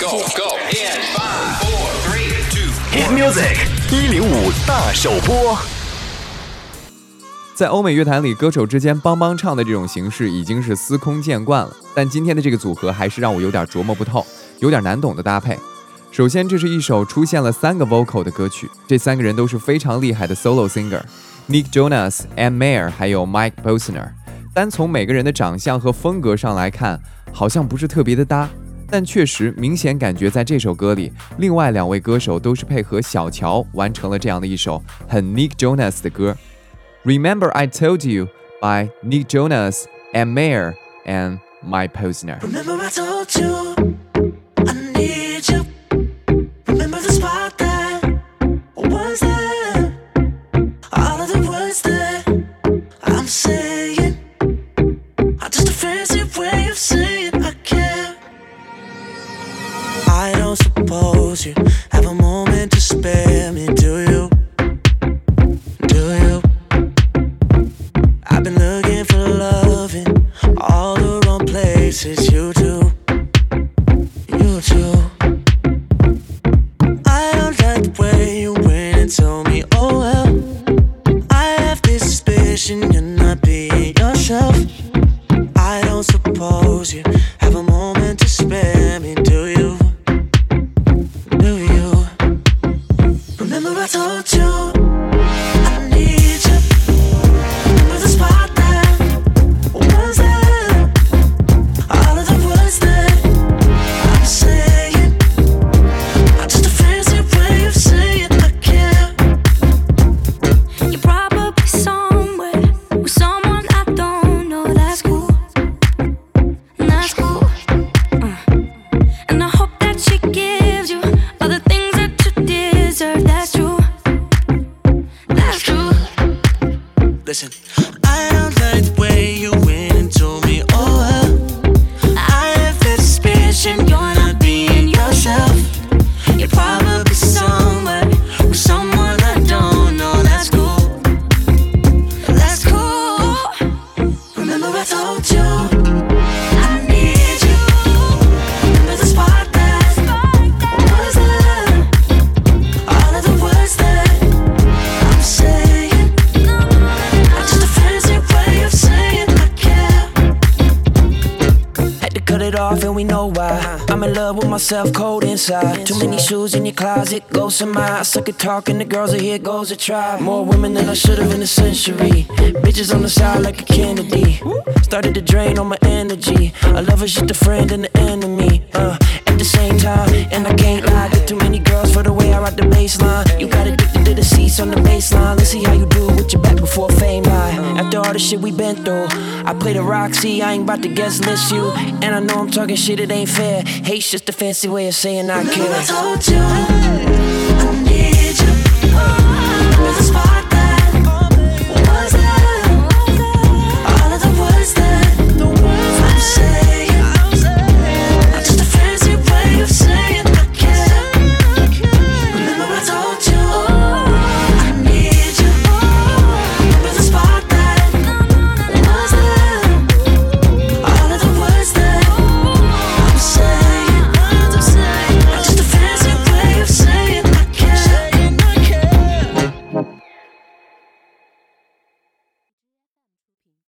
go go in five four three two Hit music 一零五大首播。在欧美乐坛里，歌手之间帮帮唱的这种形式已经是司空见惯了。但今天的这个组合还是让我有点琢磨不透，有点难懂的搭配。首先，这是一首出现了三个 vocal 的歌曲，这三个人都是非常厉害的 solo singer，Nick Jonas、Ann Mayer 还有 Mike Posner。单从每个人的长相和风格上来看，好像不是特别的搭，但确实明显感觉在这首歌里，另外两位歌手都是配合小乔完成了这样的一首很 Nick Jonas 的歌。Remember I Told You by Nick Jonas Anne-Marie and Mike Posner。I don't like the way you went and told me oh well. I have this suspicion you're not be yourself. I don't suppose you have a moment to spare me, do you? Listen, cut it off, and we know why. I'm in love with myself, cold inside. Too many shoes in your closet, go some I suck at talking. The girls are here, goes a try. More women than I should have in a century. Bitches on the side like a Kennedy. Started to drain all my energy. I love her, she's the friend and the enemy. Uh, at the same time, and I can't lie. Got too many girls for the way I rock the baseline. You got addicted to the seats on the baseline. Let's see how you do with your back before fame lie. After all the shit we been through, I play the Roxy. I ain't about to guess list you, and I know I'm talking shit. It ain't fair. Hate's just a fancy way of saying I care. I told you.